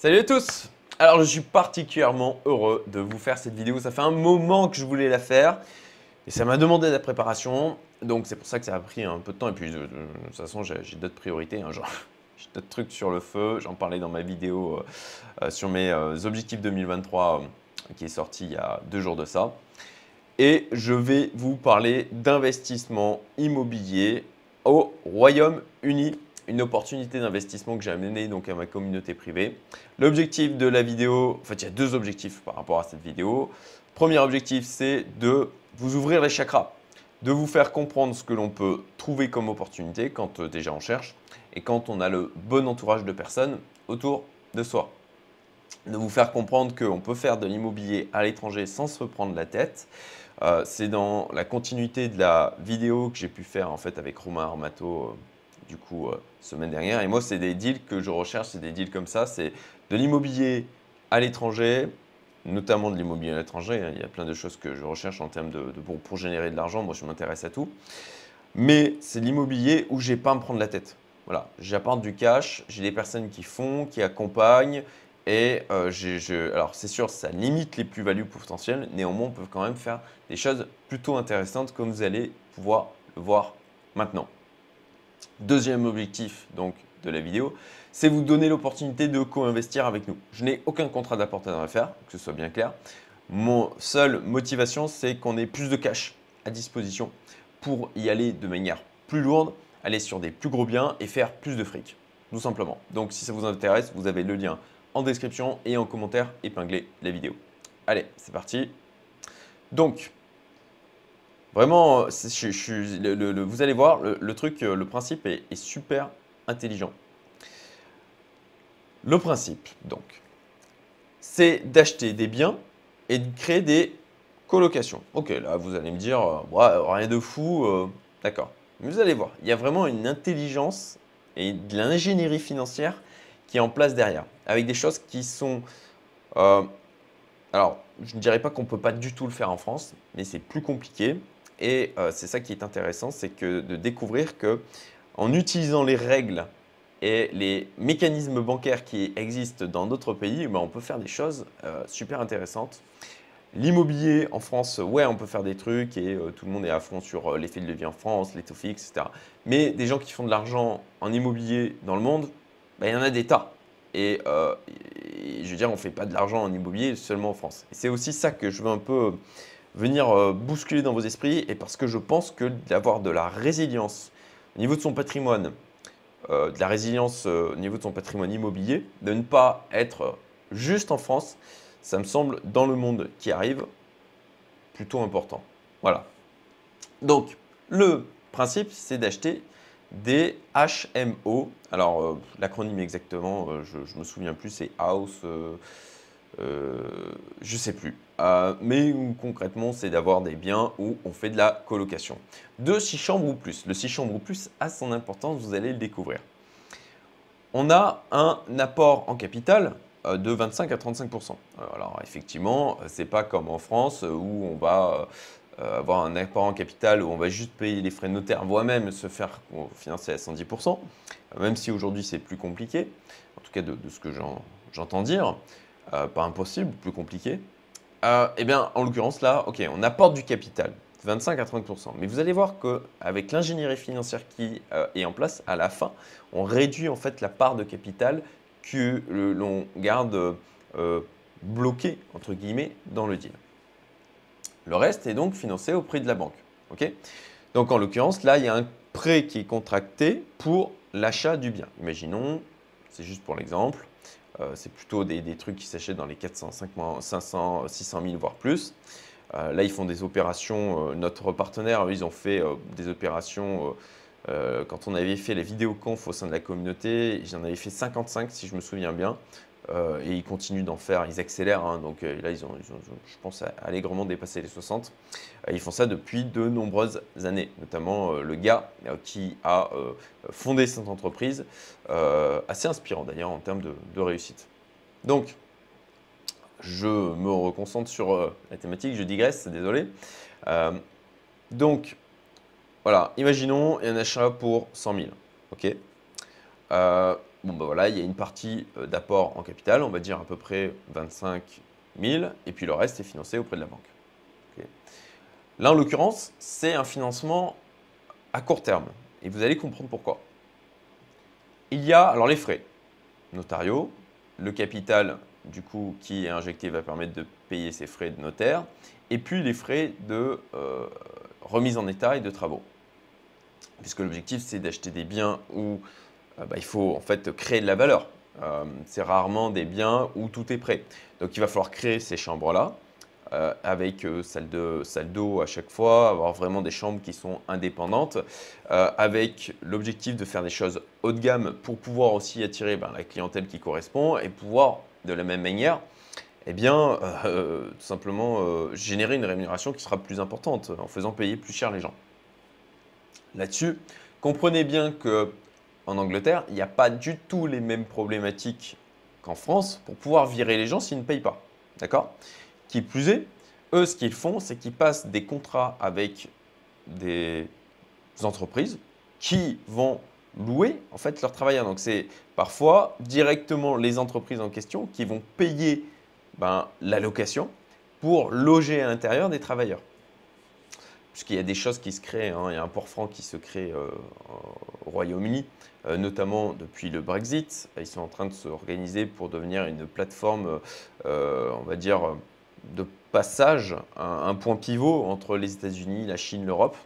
Salut à tous Alors je suis particulièrement heureux de vous faire cette vidéo. Ça fait un moment que je voulais la faire et ça m'a demandé de la préparation. Donc c'est pour ça que ça a pris un peu de temps. Et puis de, toute façon j'ai d'autres priorités. Hein, j'ai d'autres trucs sur le feu. J'en parlais dans ma vidéo euh, euh, sur mes euh, objectifs 2023 qui est sorti il y a deux jours de ça. Et je vais vous parler d'investissement immobilier au Royaume-Uni une opportunité d'investissement que j'ai amené donc à ma communauté privée. L'objectif de la vidéo, en fait, il y a deux objectifs par rapport à cette vidéo. Premier objectif, c'est de vous ouvrir les chakras, de vous faire comprendre ce que l'on peut trouver comme opportunité quand euh, déjà on cherche et quand on a le bon entourage de personnes autour de soi. De vous faire comprendre qu'on peut faire de l'immobilier à l'étranger sans se prendre la tête. Euh, c'est dans la continuité de la vidéo que j'ai pu faire en fait avec Romain Armato euh, du coup, euh, semaine dernière. Et moi, c'est des deals que je recherche, c'est des deals comme ça. C'est de l'immobilier à l'étranger, notamment de l'immobilier à l'étranger. Hein. Il y a plein de choses que je recherche en termes de, pour, générer de l'argent. Moi, je m'intéresse à tout. Mais c'est l'immobilier où j'ai pas à me prendre la tête. Voilà, j'apporte du cash, j'ai des personnes qui font, qui accompagnent. Et euh, alors c'est sûr, ça limite les plus-values potentielles. Néanmoins, on peut quand même faire des choses plutôt intéressantes comme vous allez pouvoir le voir maintenant. Deuxième objectif donc de la vidéo, c'est vous donner l'opportunité de co-investir avec nous. Je n'ai aucun contrat d'apporteur à faire, que ce soit bien clair. Mon seule motivation, c'est qu'on ait plus de cash à disposition pour y aller de manière plus lourde, aller sur des plus gros biens et faire plus de fric, tout simplement. Donc si ça vous intéresse, vous avez le lien en description et en commentaire épinglé la vidéo. Allez, c'est parti. Donc, Vraiment, vous allez voir, le, truc, le principe est, super intelligent. Le principe, donc, c'est d'acheter des biens et de créer des colocations. Ok, là, vous allez me dire, euh, rien de fou, euh, d'accord. Mais vous allez voir, il y a vraiment une intelligence et de l'ingénierie financière qui est en place derrière, avec des choses qui sont... Euh, alors, je ne dirais pas qu'on ne peut pas du tout le faire en France, mais c'est plus compliqué. Et euh, c'est ça qui est intéressant, c'est que de découvrir que en utilisant les règles et les mécanismes bancaires qui existent dans d'autres pays, ben, on peut faire des choses euh, super intéressantes. L'immobilier en France, ouais, on peut faire des trucs et euh, tout le monde est à fond sur l'effet de levier en France, les taux fixes, etc. Mais des gens qui font de l'argent en immobilier dans le monde, ben, il y en a des tas. Et, et je veux dire, on ne fait pas de l'argent en immobilier seulement en France. C'est aussi ça que je veux un peu venir euh, bousculer dans vos esprits et parce que je pense que d'avoir de la résilience au niveau de son patrimoine, euh, de la résilience euh, au niveau de son patrimoine immobilier, de ne pas être juste en France, ça me semble dans le monde qui arrive plutôt important. Voilà. Donc, le principe, c'est d'acheter des HMO. Alors, l'acronyme exactement, je ne me souviens plus, c'est House, je ne sais plus. Euh, mais concrètement, c'est d'avoir des biens où on fait de la colocation. De 6 chambres ou plus. Le 6 chambres ou plus a son importance, vous allez le découvrir. On a un apport en capital euh, de 25 à 35% Alors effectivement, c'est pas comme en France où on va avoir un apport en capital où on va juste payer les frais de notaire, voire même se faire financer à 110% même si aujourd'hui c'est plus compliqué, en tout cas de ce que j'entends dire. Euh, pas impossible, plus compliqué. Euh, eh bien, en l'occurrence, là, ok, on apporte du capital, 25 à 30% Mais vous allez voir qu'avec l'ingénierie financière qui euh, est en place, à la fin, on réduit en fait la part de capital que l'on garde bloqué, entre guillemets, dans le deal. Le reste est donc financé au prix de la banque. donc, en l'occurrence, là, il y a un prêt qui est contracté pour l'achat du bien. Imaginons, c'est juste pour l'exemple, euh, c'est plutôt des, trucs qui s'achètent dans les 400, 500, 600 000, voire plus. Euh, là, ils font des opérations. Euh, notre partenaire, ils ont fait des opérations. quand on avait fait les vidéoconf au sein de la communauté, j'en avais fait 55 si je me souviens bien. Et ils continuent d'en faire, ils accélèrent. Hein. donc là, ils ont, je pense, allègrement dépassé les 60. ils font ça depuis de nombreuses années, notamment le gars qui a fondé cette entreprise, assez inspirant d'ailleurs en termes de, réussite. Donc, je me reconcentre sur la thématique, je digresse, désolé. donc, voilà, imaginons un achat pour 100 000. ok? Bon ben voilà, il y a une partie euh, d'apport en capital, on va dire à peu près 25 000, et puis le reste est financé auprès de la banque. Là, en l'occurrence, c'est un financement à court terme, et vous allez comprendre pourquoi. Il y a alors les frais notariaux, le capital du coup qui est injecté va permettre de payer ses frais de notaire, et puis les frais de euh, remise en état et de travaux. Puisque l'objectif c'est d'acheter des biens euh, bah, il faut en fait créer de la valeur. Euh, c'est rarement des biens où tout est prêt. Donc il va falloir créer ces chambres-là. avec salle d'eau salle à chaque fois, avoir vraiment des chambres qui sont indépendantes, avec l'objectif de faire des choses haut de gamme pour pouvoir aussi attirer ben, la clientèle qui correspond et pouvoir de la même manière eh bien, tout simplement générer une rémunération qui sera plus importante en faisant payer plus cher les gens. Là-dessus, comprenez bien que en Angleterre, il n'y a pas du tout les mêmes problématiques qu'en France pour pouvoir virer les gens s'ils ne payent pas. D'accord? Qui plus est, eux, ce qu'ils font, c'est qu'ils passent des contrats avec des entreprises qui vont louer en fait leurs travailleurs. Donc c'est parfois directement les entreprises en question qui vont payer ben, la location pour loger à l'intérieur des travailleurs puisqu'il y a des choses qui se créent. Hein. Il y a un port franc qui se crée euh, au Royaume-Uni, euh, notamment depuis le Brexit. Ils sont en train de s'organiser pour devenir une plateforme, euh, on va dire, de passage, un, point pivot entre les États-Unis, la Chine, l'Europe.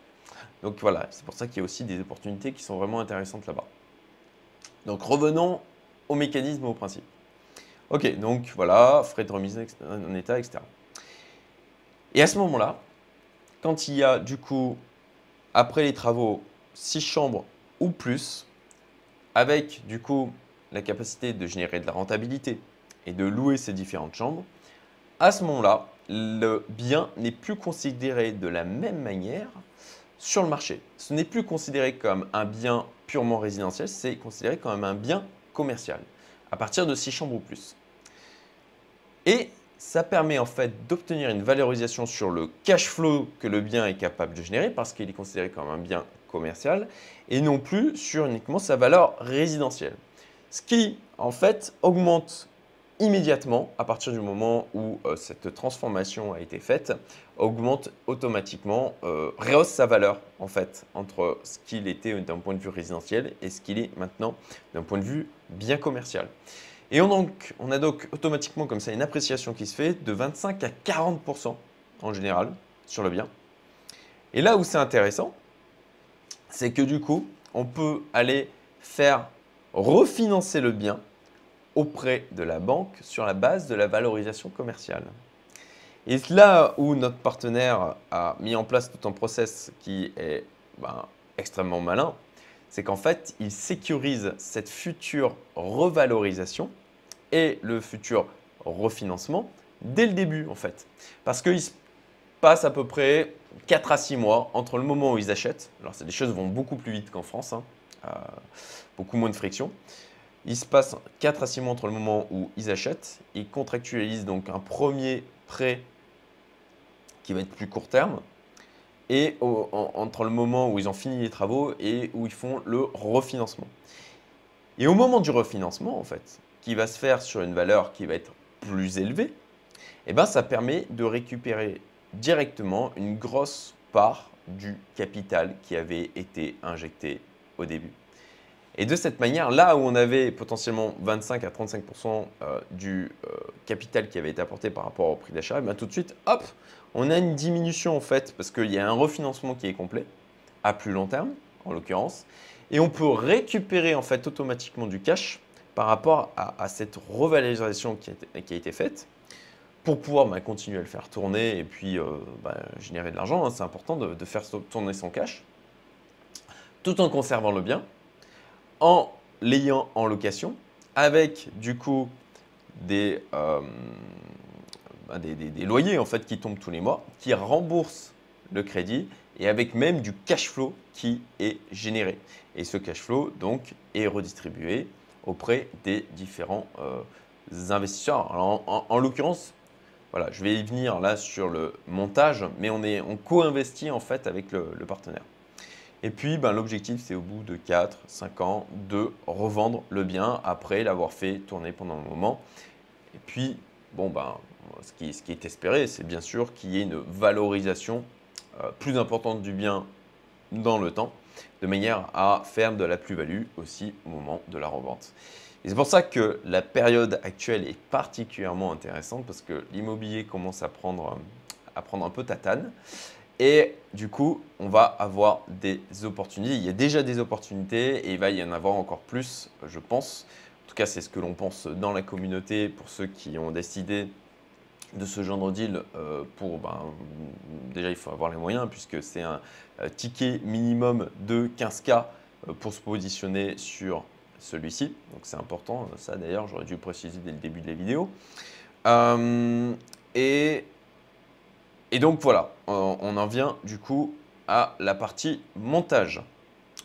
Donc voilà, c'est pour ça qu'il y a aussi des opportunités qui sont vraiment intéressantes là-bas. Donc revenons au mécanisme, au principe. Ok, donc voilà, frais de remise en état, etc. Et à ce moment-là, quand il y a du coup, après les travaux, 6 chambres ou plus, avec du coup la capacité de générer de la rentabilité et de louer ces différentes chambres, à ce moment-là, le bien n'est plus considéré de la même manière sur le marché. Ce n'est plus considéré comme un bien purement résidentiel, c'est considéré comme un bien commercial, à partir de 6 chambres ou plus. Ça permet en fait d'obtenir une valorisation sur le cash flow que le bien est capable de générer parce qu'il est considéré comme un bien commercial et non plus sur uniquement sa valeur résidentielle. Ce qui en fait augmente immédiatement à partir du moment où euh, cette transformation a été faite, augmente automatiquement, euh, rehausse sa valeur en fait entre ce qu'il était d'un point de vue résidentiel et ce qu'il est maintenant d'un point de vue bien commercial. Et on, donc, on a donc automatiquement comme ça une appréciation qui se fait de 25 à 40% en général sur le bien. Et là où c'est intéressant, c'est que du coup, on peut aller faire refinancer le bien auprès de la banque sur la base de la valorisation commerciale. Et là où notre partenaire a mis en place tout un process qui est ben, extrêmement malin, c'est qu'en fait, il sécurise cette future revalorisation et le futur refinancement dès le début en fait. Parce qu'il se passe à peu près 4 à 6 mois entre le moment où ils achètent, alors les choses vont beaucoup plus vite qu'en France, hein, euh, beaucoup moins de friction. Il se passe 4 à 6 mois entre le moment où ils achètent, ils contractualisent donc un premier prêt qui va être plus court terme, et entre le moment où ils ont fini les travaux et où ils font le refinancement. Et au moment du refinancement, en fait, qui va se faire sur une valeur qui va être plus élevée, eh ben, ça permet de récupérer directement une grosse part du capital qui avait été injecté au début. Et de cette manière, là où on avait potentiellement 25 à 35% euh, du euh, capital qui avait été apporté par rapport au prix d'achat, eh ben, tout de suite, hop, on a une diminution en fait parce qu'il y a un refinancement qui est complet à plus long terme en l'occurrence, et on peut récupérer en fait automatiquement du cash par rapport à, cette revalorisation qui a, été, faite pour pouvoir bah, continuer à le faire tourner et puis euh, bah, générer de l'argent. Hein. c'est important de, faire tourner son cash tout en conservant le bien, en l'ayant en location, avec du coup des, euh, bah, des, loyers en fait qui tombent tous les mois, qui remboursent le crédit et avec même du cash flow qui est généré. Et ce cash flow donc est redistribué auprès des différents euh, investisseurs. en, l'occurrence, voilà, je vais y venir là sur le montage, mais on, on co-investit en fait avec le, partenaire. Et puis, ben, l'objectif, c'est au bout de 4, 5 ans, de revendre le bien après l'avoir fait tourner pendant un moment. Et puis, bon, ben, ce, qui, ce qui est espéré, c'est bien sûr qu'il y ait une valorisation euh, plus importante du bien dans le temps, de manière à faire de la plus-value aussi au moment de la revente. Et c'est pour ça que la période actuelle est particulièrement intéressante parce que l'immobilier commence à prendre, à prendre un peu tatane. Et du coup, on va avoir des opportunités. Il y a déjà des opportunités et il va y en avoir encore plus, je pense. En tout cas, c'est ce que l'on pense dans la communauté pour ceux qui ont décidé de ce genre de deal. Euh, pour, ben, déjà, il faut avoir les moyens puisque c'est un euh, ticket minimum de 15K euh, pour se positionner sur celui-ci. Donc c'est important. Ça d'ailleurs, j'aurais dû préciser dès le début de la vidéo. et donc voilà, on en vient du coup à la partie montage.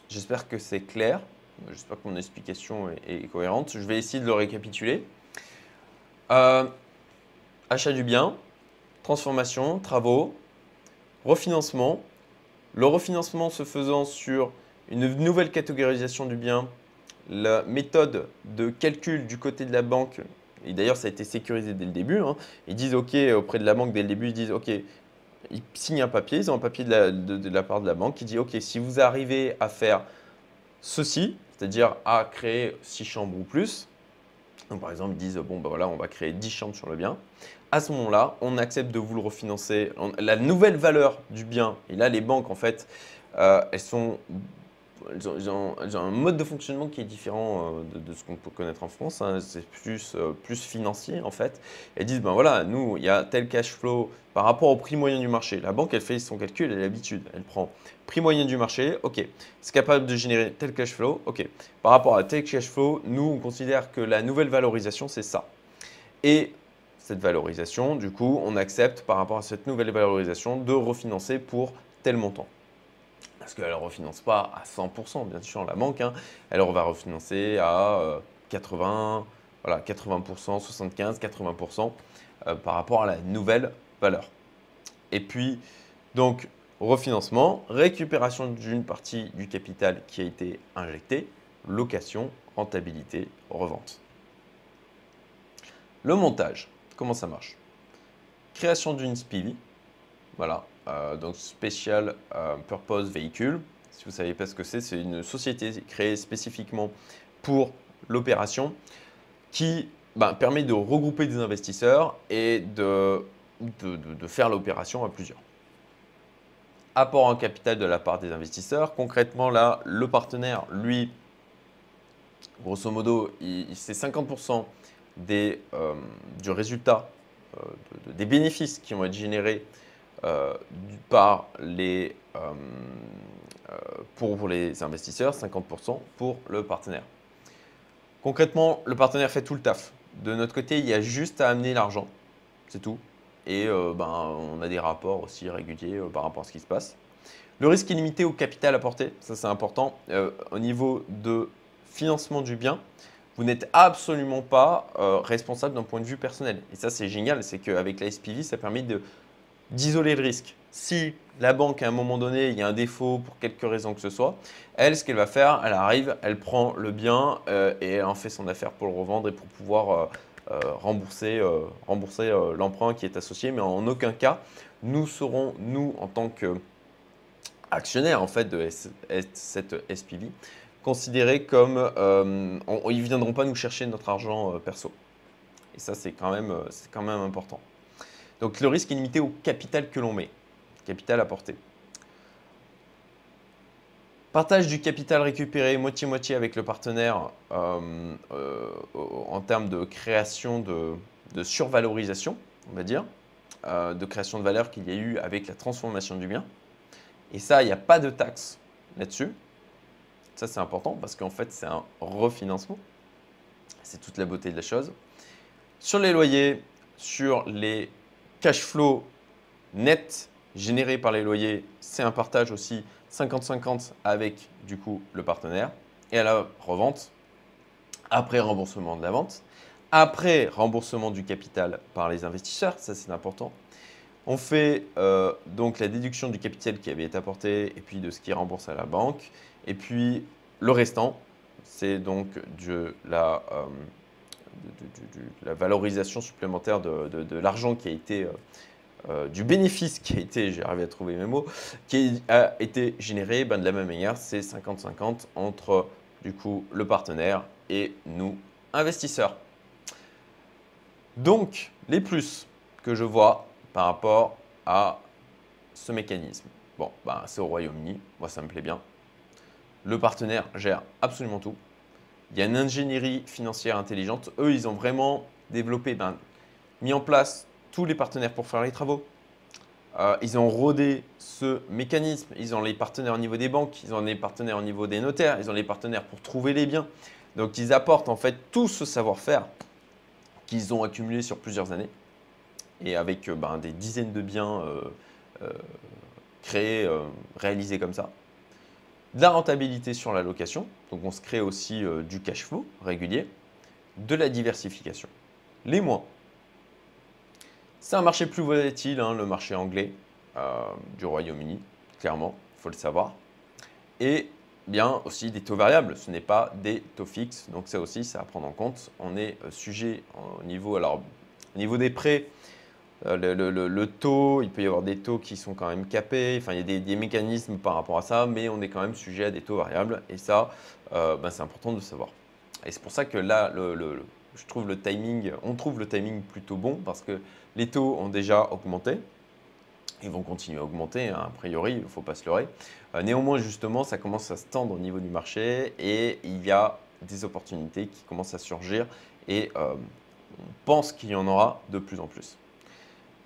J'espère que c'est clair. J'espère que mon explication est, cohérente. Je vais essayer de le récapituler. Achat du bien, transformation, travaux, refinancement. Le refinancement se faisant sur une nouvelle catégorisation du bien, la méthode de calcul du côté de la banque et d'ailleurs ça a été sécurisé dès le début, hein. ils disent OK auprès de la banque dès le début, ils disent OK, ils signent un papier, ils ont un papier de la, part de la banque qui dit OK, si vous arrivez à faire ceci, c'est-à-dire à créer 6 chambres ou plus, donc par exemple ils disent bon ben voilà on va créer 10 chambres sur le bien, à ce moment-là on accepte de vous le refinancer, la nouvelle valeur du bien, et là les banques en fait euh, elles sont elles ont, un mode de fonctionnement qui est différent euh, de, ce qu'on peut connaître en France. Hein. C'est plus, euh, plus financier en fait. Elles disent ben voilà, nous il y a tel cash flow par rapport au prix moyen du marché. La banque elle fait son calcul, elle a l'habitude. Elle prend prix moyen du marché, ok. C'est capable de générer tel cash flow, ok. Par rapport à tel cash flow, nous on considère que la nouvelle valorisation c'est ça. Et cette valorisation, du coup, on accepte par rapport à cette nouvelle valorisation de refinancer pour tel montant parce qu'elle ne refinance pas à 100%, bien sûr, la banque. Hein. Elle va refinancer à 80, euh, voilà, 80%, 75, 80% par rapport à la nouvelle valeur. Et puis, donc, refinancement, récupération d'une partie du capital qui a été injecté, location, rentabilité, revente. Le montage, comment ça marche? Création d'une SPV, voilà, donc Special euh, Purpose Vehicle. Si vous ne savez pas ce que c'est, c'est une société créée spécifiquement pour l'opération qui ben, permet de regrouper des investisseurs et de, de, faire l'opération à plusieurs. Apport en capital de la part des investisseurs. Concrètement, là, le partenaire, lui, grosso modo, c'est 50% des, euh, du résultat, des bénéfices qui vont être générés euh, par les, euh, euh, pour, les investisseurs, 50% pour le partenaire. Concrètement, le partenaire fait tout le taf. De notre côté, il y a juste à amener l'argent, c'est tout. Et ben, on a des rapports aussi réguliers par rapport à ce qui se passe. Le risque est limité au capital apporté, ça c'est important. au niveau de financement du bien, vous n'êtes absolument pas responsable d'un point de vue personnel. Et ça c'est génial, c'est qu'avec la SPV, ça permet de d'isoler le risque. Si la banque, à un moment donné, il y a un défaut pour quelque raison que ce soit, elle, ce qu'elle va faire, elle arrive, elle prend le bien euh, et elle en fait son affaire pour le revendre et pour pouvoir euh, euh, rembourser, l'emprunt qui est associé. Mais en aucun cas, nous serons, nous, en tant qu'actionnaires en fait, de cette SPV, considérés comme... ils ne viendront pas nous chercher notre argent perso. Et ça, c'est quand même important. Donc le risque est limité au capital que l'on met, capital apporté. Partage du capital récupéré moitié-moitié avec le partenaire euh, euh, en termes de création de, survalorisation, on va dire, euh, de création de valeur qu'il y a eu avec la transformation du bien. Et ça, il n'y a pas de taxe là-dessus. Ça, c'est important parce qu'en fait, c'est un refinancement. C'est toute la beauté de la chose. Sur les loyers, sur les cash flow net généré par les loyers, c'est un partage aussi 50-50 avec du coup le partenaire. Et à la revente, après remboursement de la vente, après remboursement du capital par les investisseurs, ça c'est important, On fait euh, donc la déduction du capital qui avait été apporté et puis de ce qui rembourse à la banque. Et puis le restant, c'est donc de la, euh, la, valorisation supplémentaire de, l'argent qui a été, euh, du bénéfice qui a été, j'ai arrivé à trouver mes mots, qui a été généré ben, de la même manière, c'est 50-50 entre du coup le partenaire et nous, investisseurs. Donc, les plus que je vois par rapport à ce mécanisme. Bon, ben, c'est au Royaume-Uni, moi ça me plaît bien. Le partenaire gère absolument tout. Il y a une ingénierie financière intelligente. Eux, ils ont vraiment développé, ben, mis en place tous les partenaires pour faire les travaux. Euh, ils ont rodé ce mécanisme. Ils ont les partenaires au niveau des banques, ils ont les partenaires au niveau des notaires, ils ont les partenaires pour trouver les biens. Donc, ils apportent en fait tout ce savoir-faire qu'ils ont accumulé sur plusieurs années et avec euh, ben, des dizaines de biens euh, créés, réalisés comme ça. De la rentabilité sur la location, donc on se crée aussi du cash flow régulier, de la diversification. Les mois. C'est un marché plus volatile, hein, le marché anglais du Royaume-Uni, clairement, il faut le savoir. Et bien aussi des taux variables, ce n'est pas des taux fixes, donc ça aussi, c'est à prendre en compte. On est euh, sujet au niveau des prêts, euh, le, taux, il peut y avoir des taux qui sont quand même capés, enfin il y a des, mécanismes par rapport à ça, mais on est quand même sujet à des taux variables, et ça, euh, ben, c'est important de savoir. Et c'est pour ça que là, je trouve le timing, on trouve le timing plutôt bon, parce que les taux ont déjà augmenté, ils vont continuer à augmenter, hein, a priori, il ne faut pas se leurrer. Euh, néanmoins, justement, ça commence à se tendre au niveau du marché et il y a des opportunités qui commencent à surgir et on pense qu'il y en aura de plus en plus.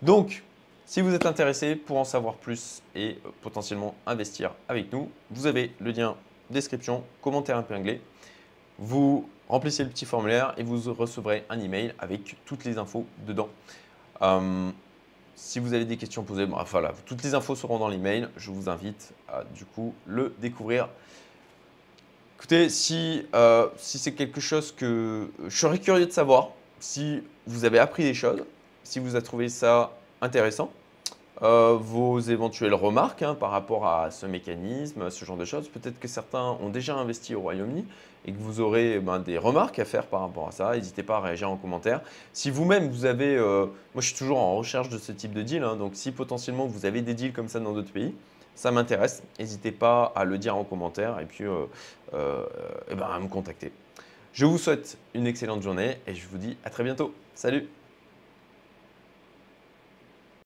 Donc, si vous êtes intéressé pour en savoir plus et euh, potentiellement investir avec nous, vous avez le lien description, commentaire épinglé. Vous remplissez le petit formulaire et vous recevrez un email avec toutes les infos dedans. Si vous avez des questions posées, voilà, toutes les infos seront dans l'email. Je vous invite à du coup le découvrir. Écoutez, si, euh, si c'est quelque chose que je serais curieux de savoir, si vous avez appris des choses, si vous avez trouvé ça intéressant, euh, vos éventuelles remarques hein, par rapport à ce mécanisme, ce genre de choses. Peut-être que certains ont déjà investi au Royaume-Uni et que vous aurez ben, des remarques à faire par rapport à ça. N'hésitez pas à réagir en commentaire. Si vous-même, vous avez... Euh, moi, je suis toujours en recherche de ce type de deal. Hein, donc, si potentiellement vous avez des deals comme ça dans d'autres pays, ça m'intéresse. N'hésitez pas à le dire en commentaire et puis euh, ben, à me contacter. Je vous souhaite une excellente journée et je vous dis à très bientôt. Salut